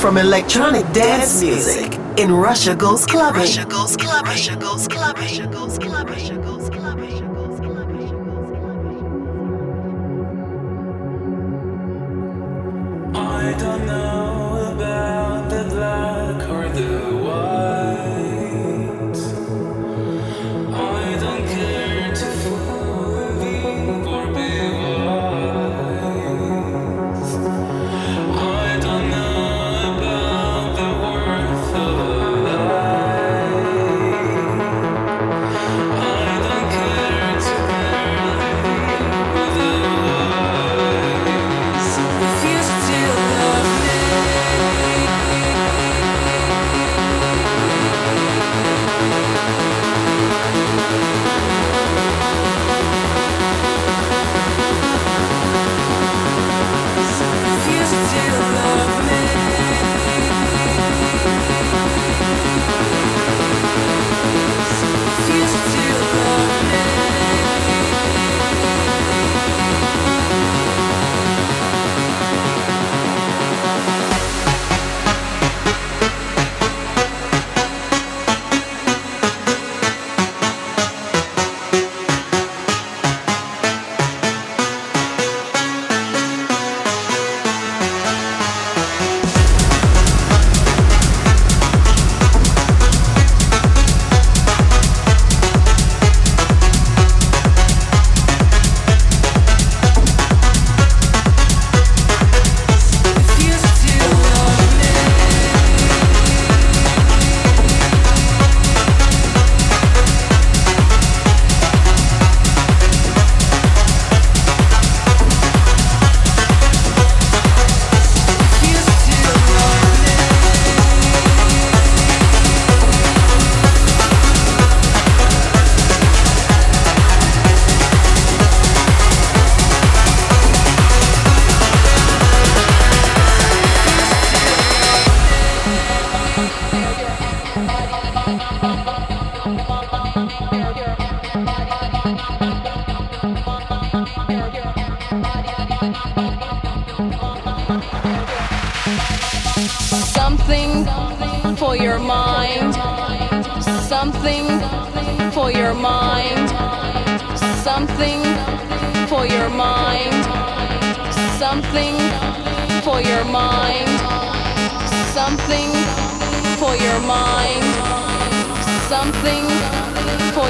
From electronic dance music in Russia Goes Clubbing. Russia Goes Clubbing. Russia Goes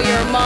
Bobina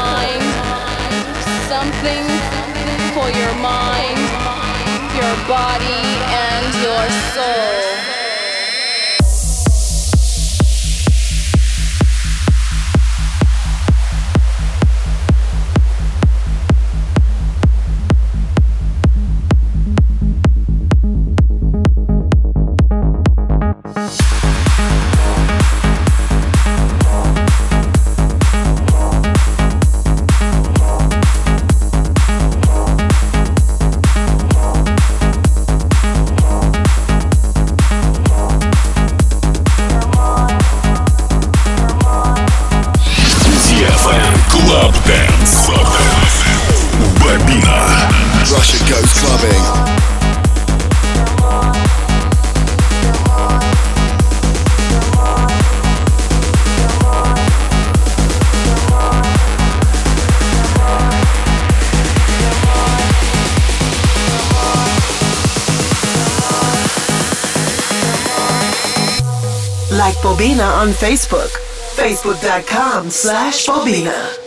on Facebook. Facebook.com slash Bobina.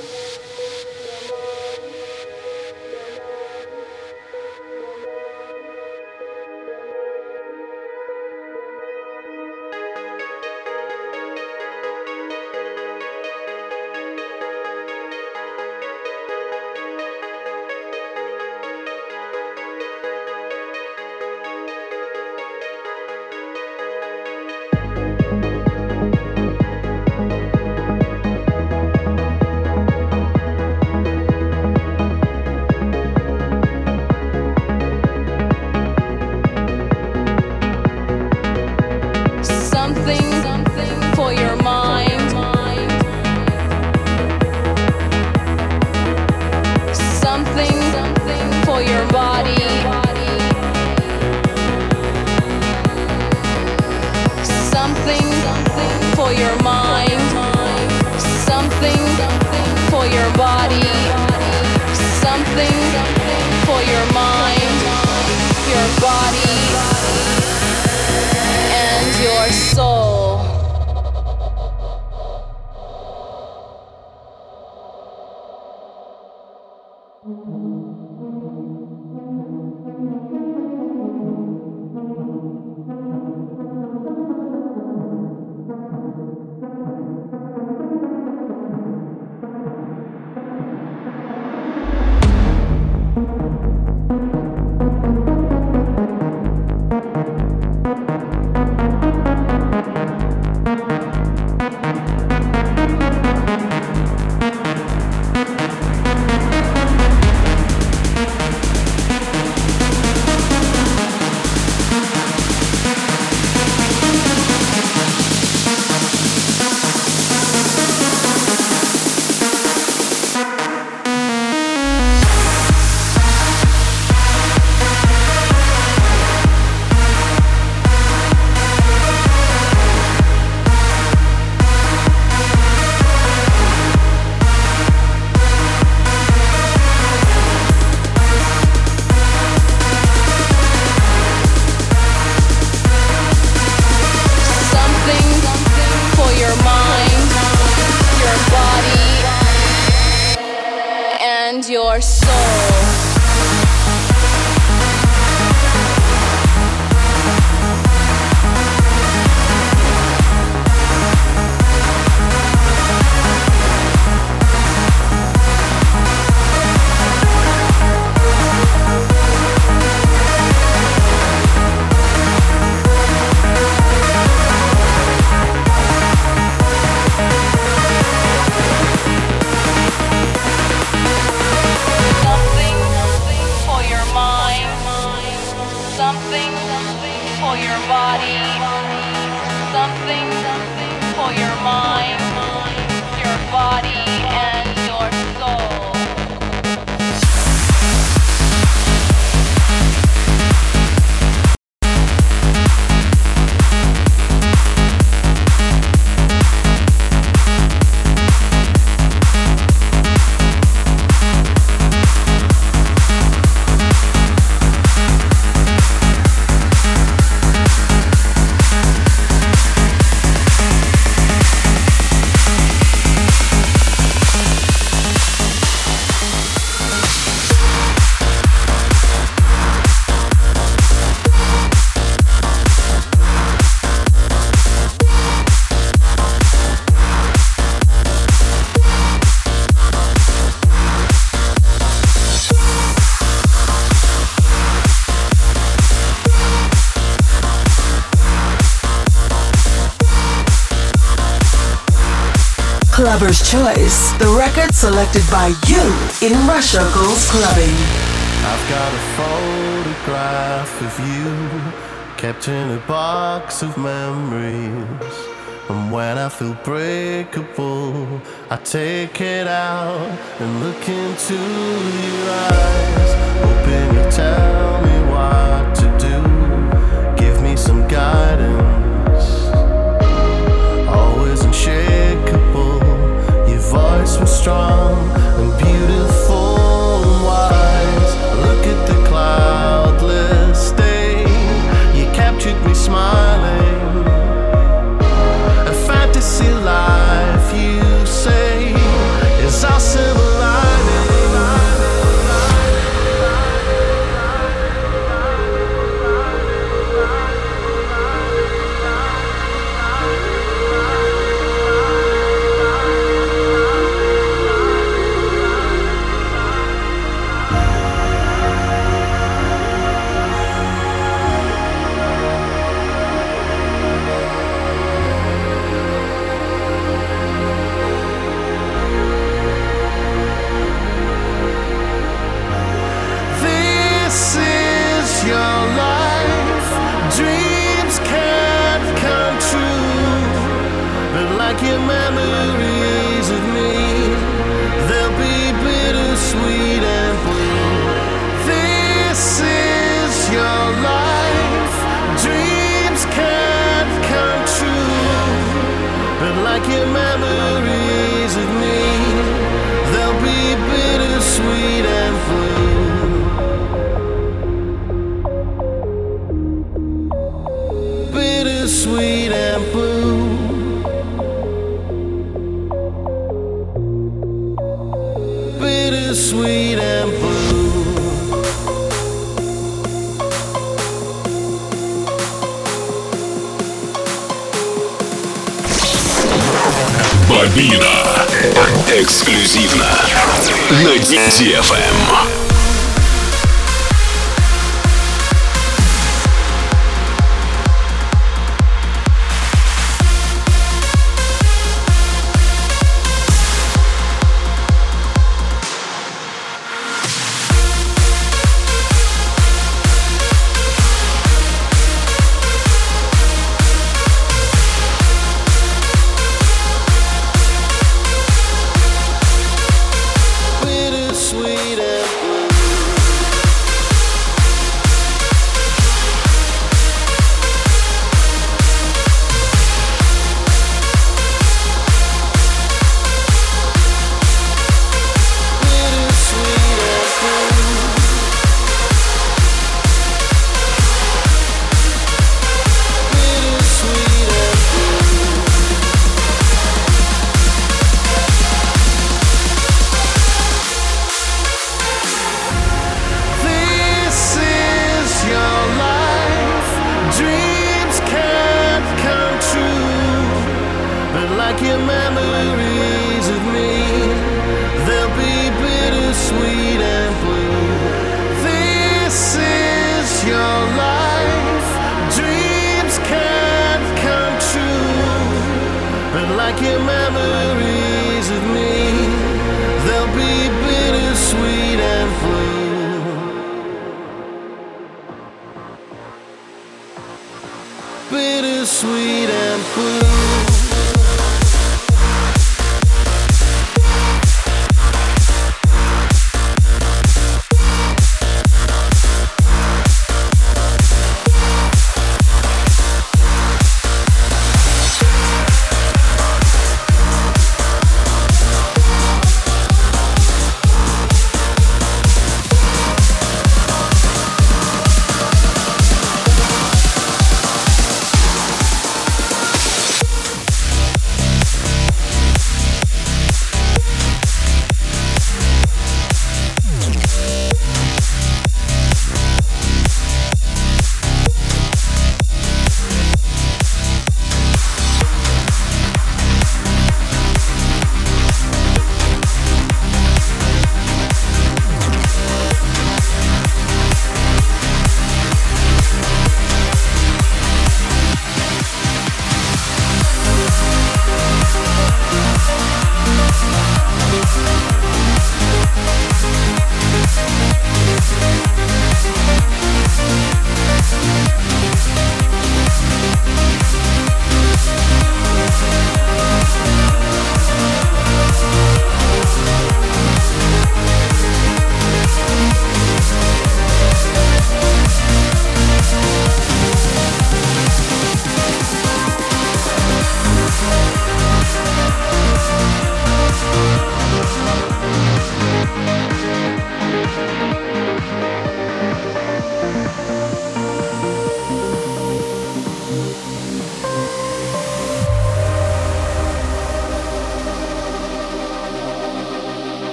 something for your body, something for your mind, your body and Clubber's Choice, the record selected by you in Russia Goes Clubbing. I've got a photograph of you kept in a box of memories. And when I feel breakable, I take it out and look into your eyes, hoping you tell me what to do. Voice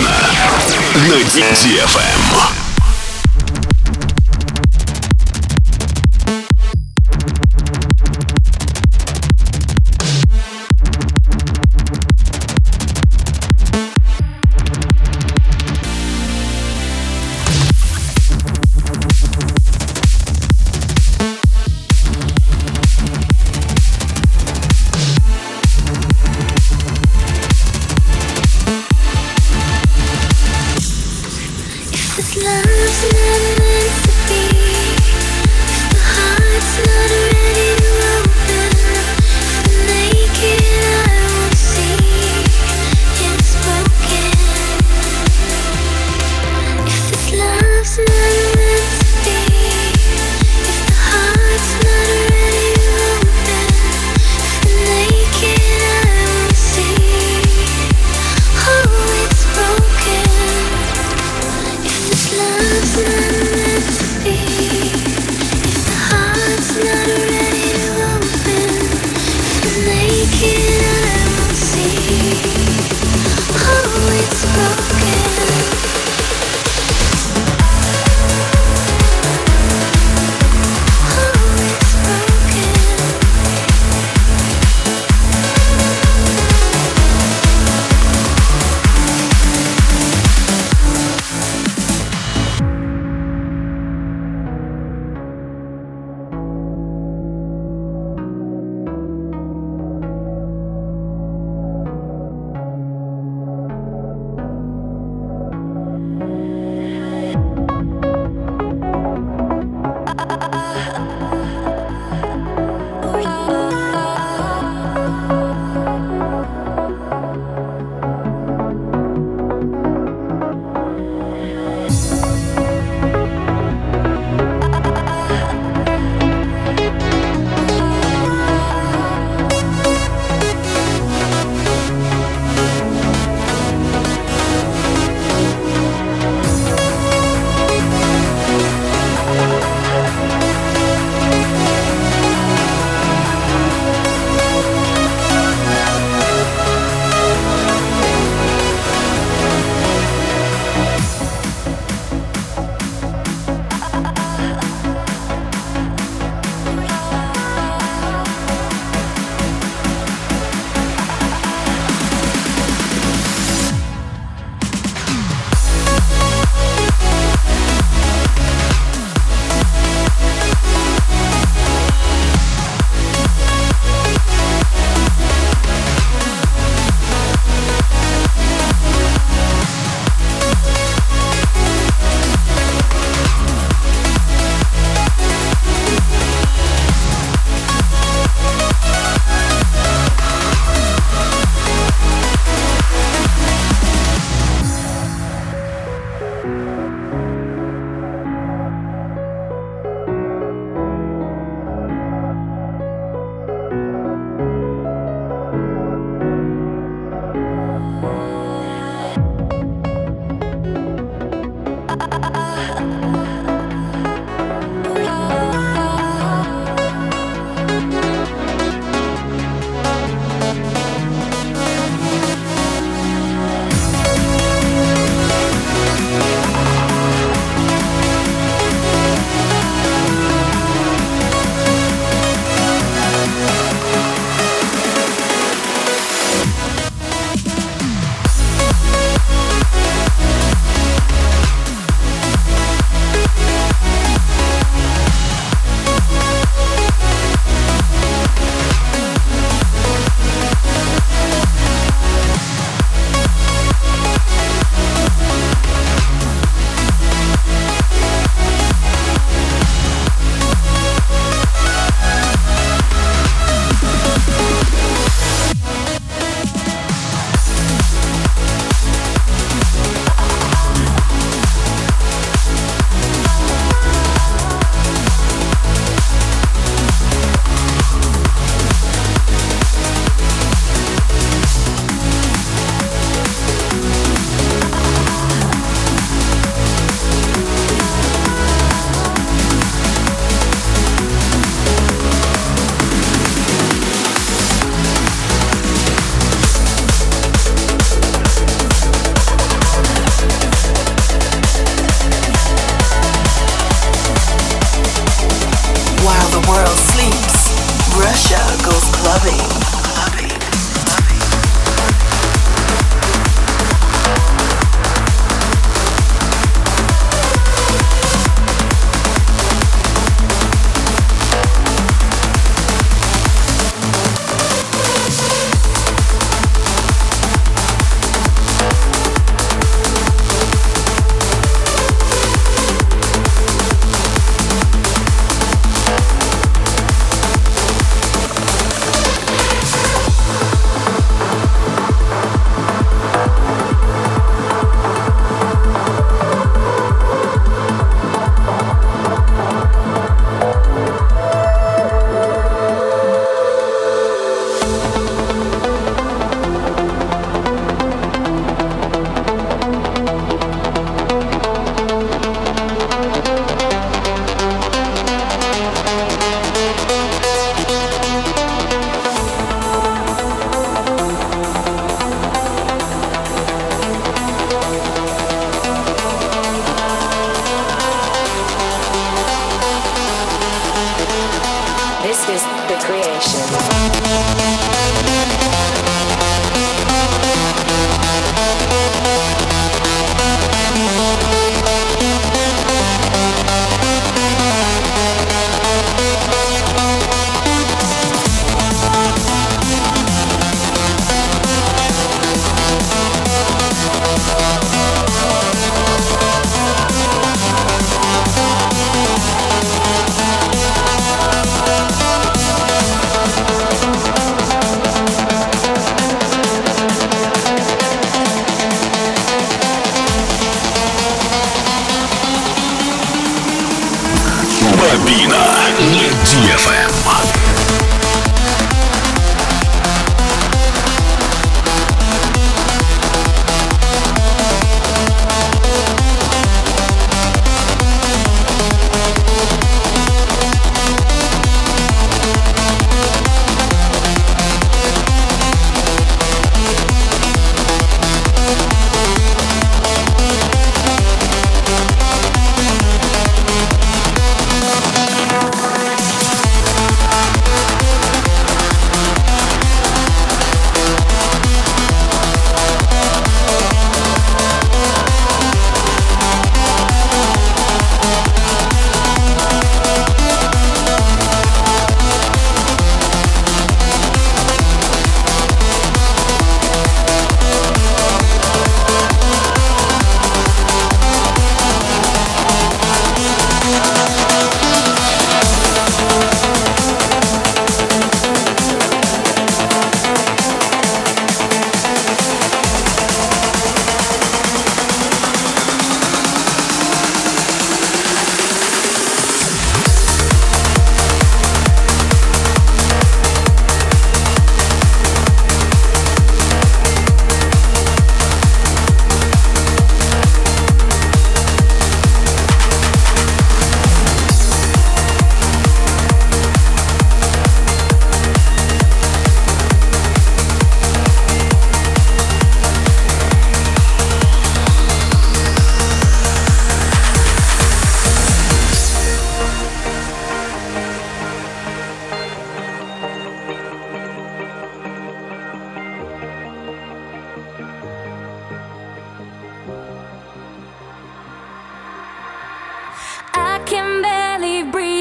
бесплатно на DTFM.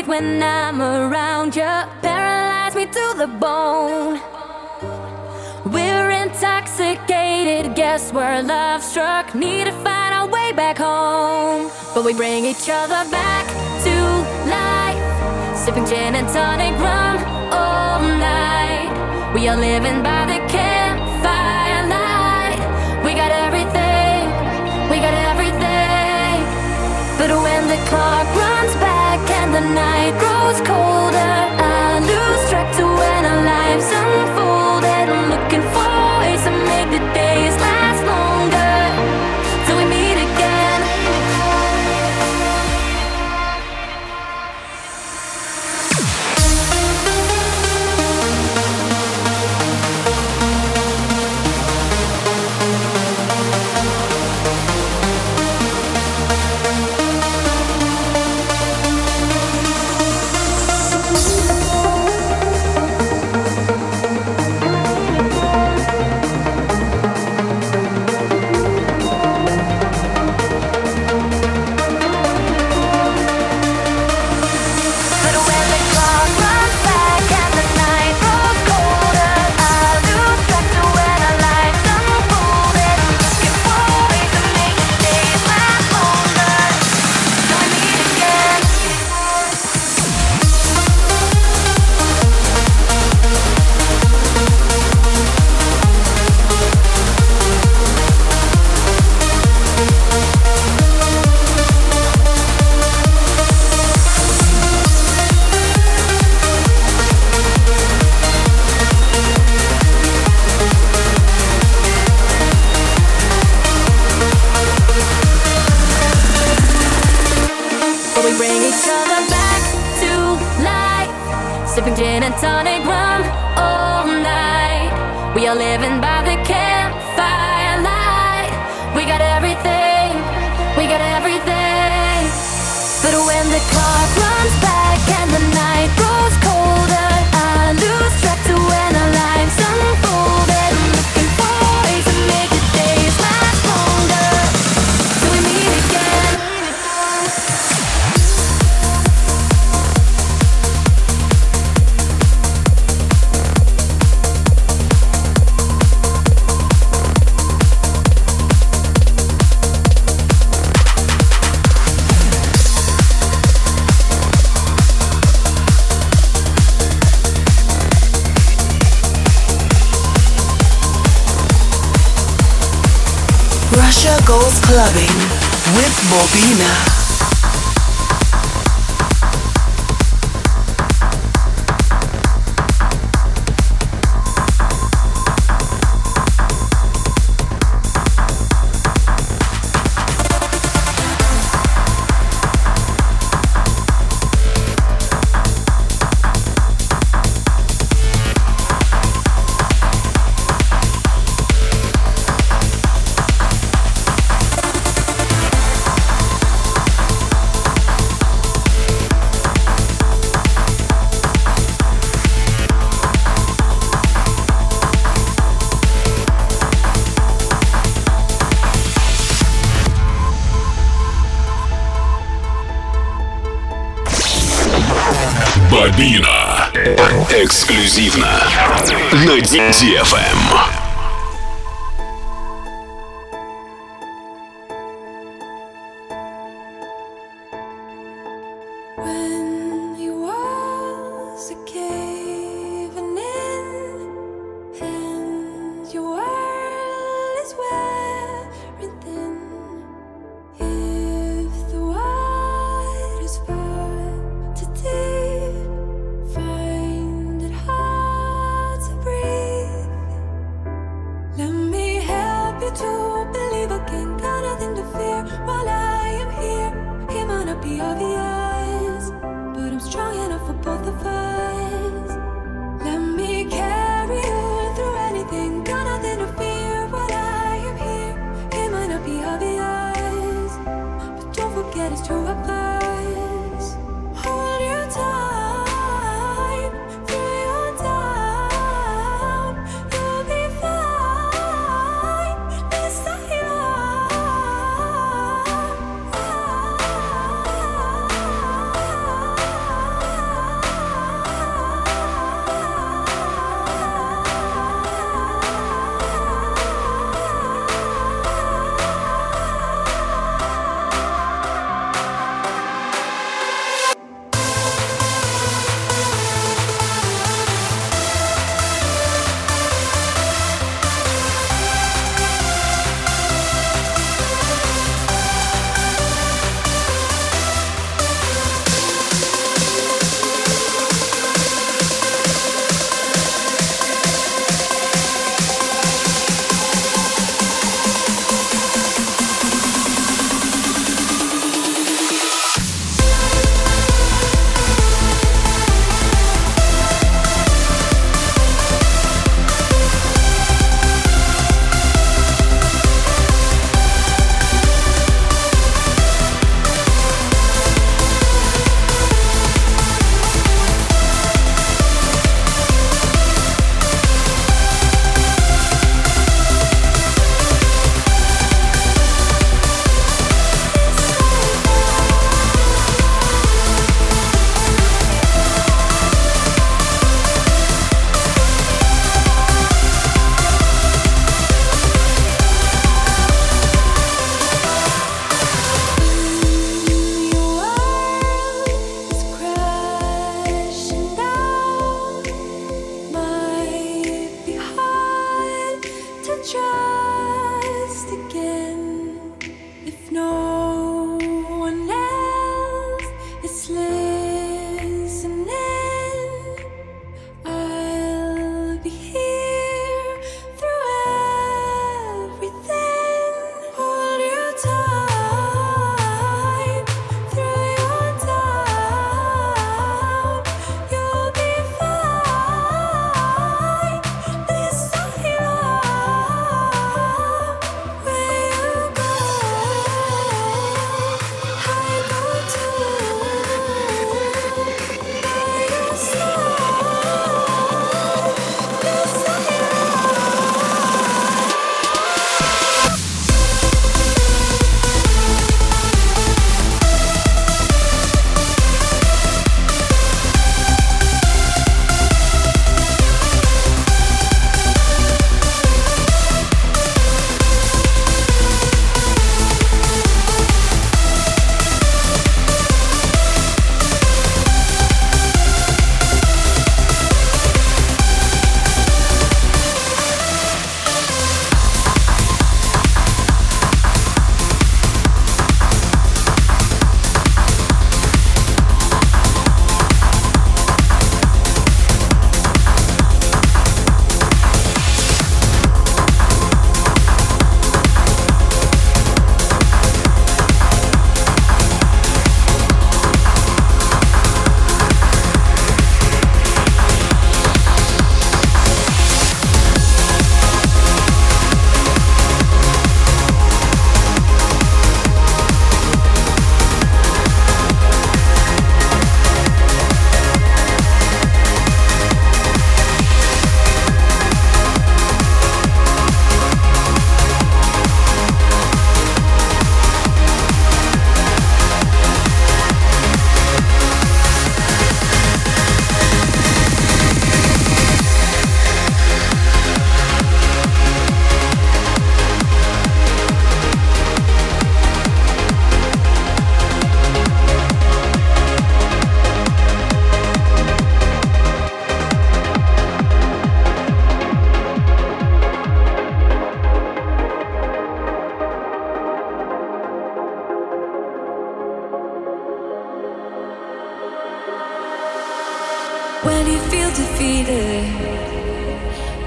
when I'm around you. Paralyze me to the bone. We're intoxicated, guess we're love struck. Need to find our way back home. But we bring each other back to life. Sipping gin and tonic rum all night. We are living by the campfire light. We got everything, we got everything. But when the clock runs back and the night was cold living by Albina. Бобина. Эксклюзивно на DFM.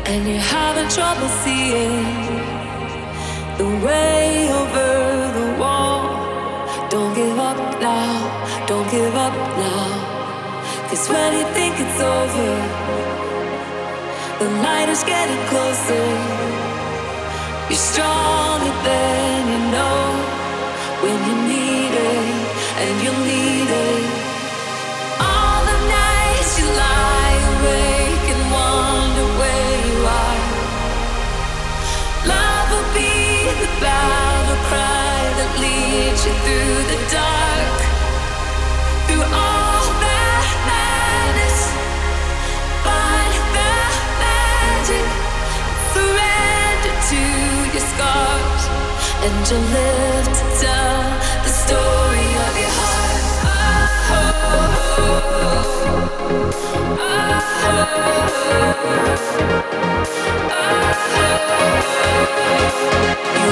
And you're having trouble seeing the way over the wall. Don't give up now, don't give up now. Cause when you think it's over, the light is getting closer. You're stronger than you know when you need it, and you'll need it. And you'll live to tell the story of your heart. You will live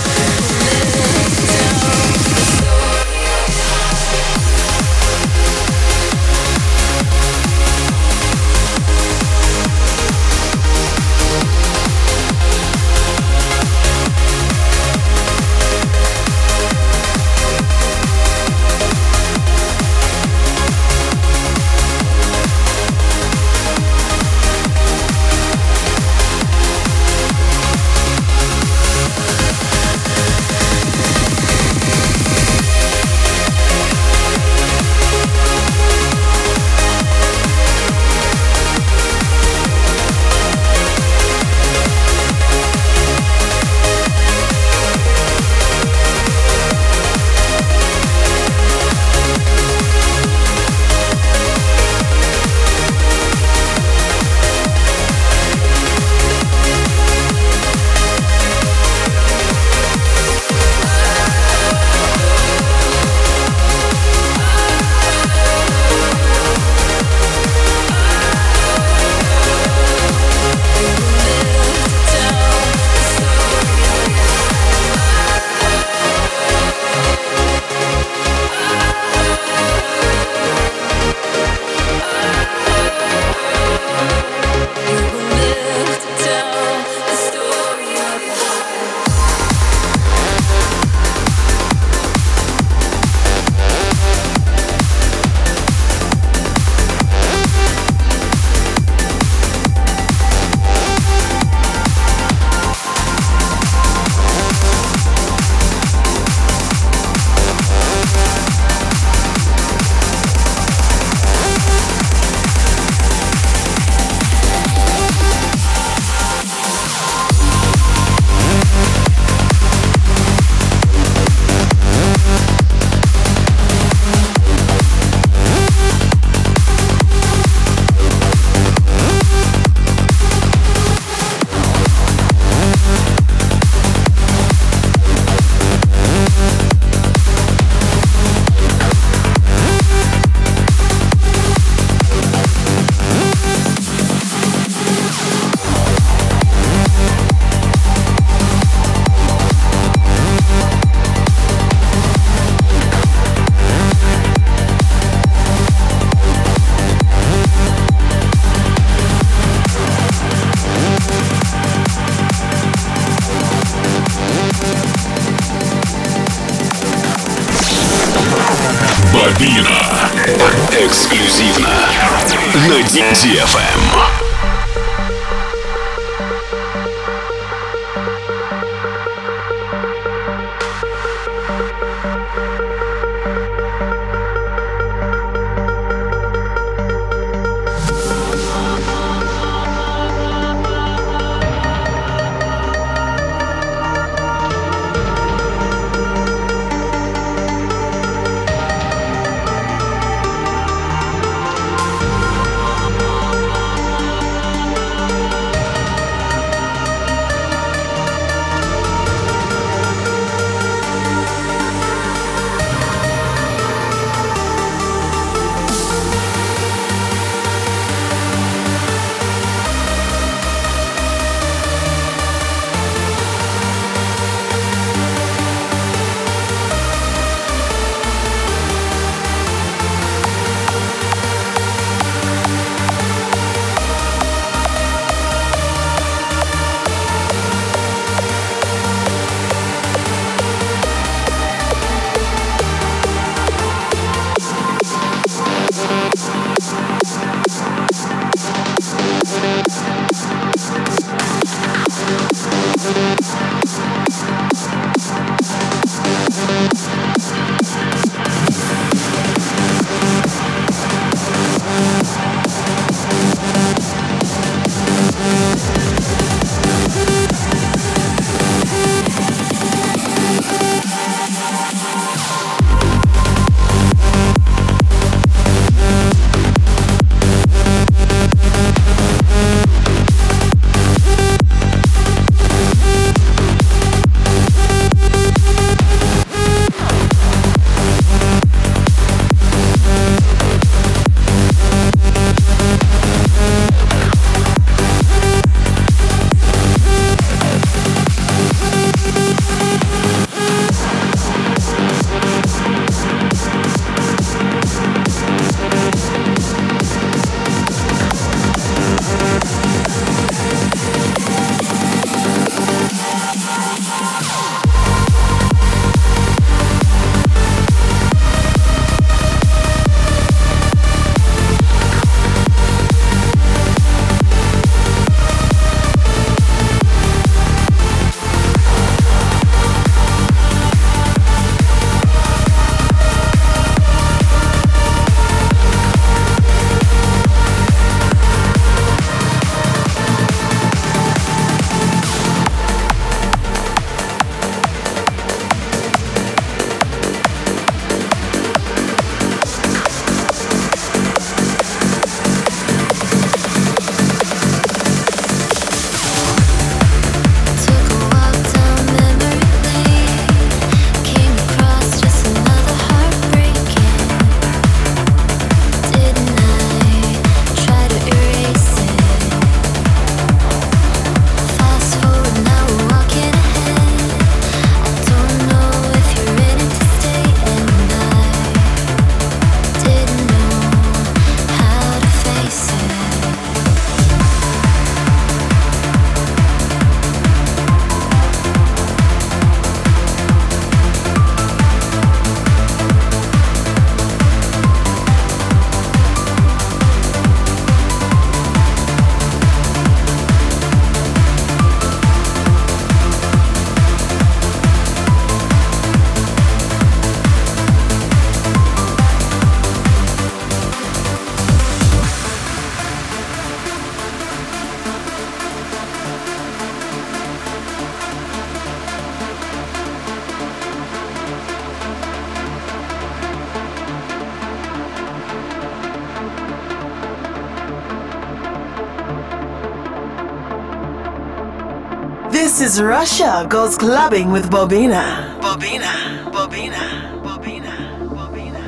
Russia Goes Clubbing with Bobina. Bobina, Bobina, Bobina, Bobina.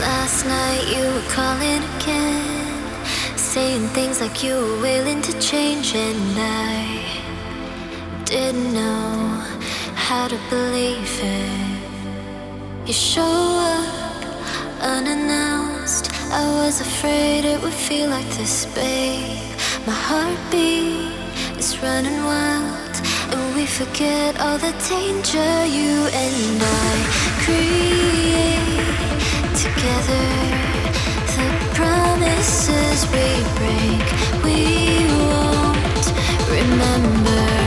Last night you were calling again, saying things like you were willing to change, and I didn't know how to believe it. You show up unannounced. I was afraid it would feel like this, babe. My heartbeat running wild, and we forget all the danger you and I create together. The promises we break, we won't remember,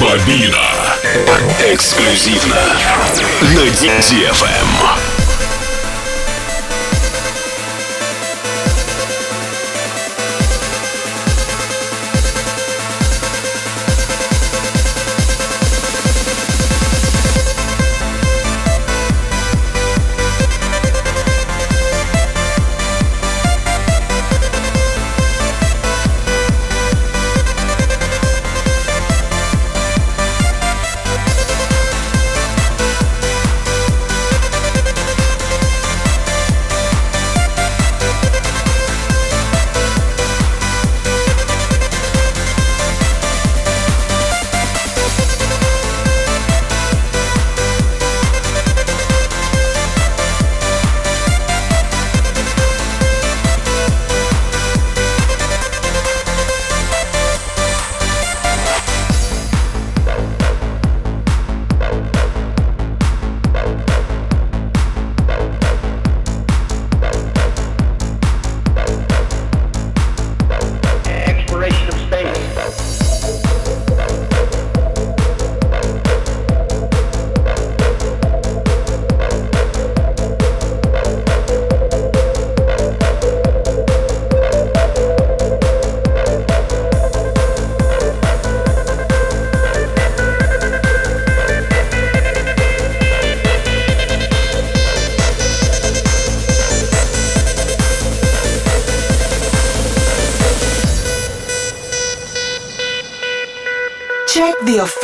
Бобина. Эксклюзивно на DFM.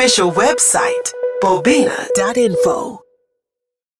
Official website, bobina.info.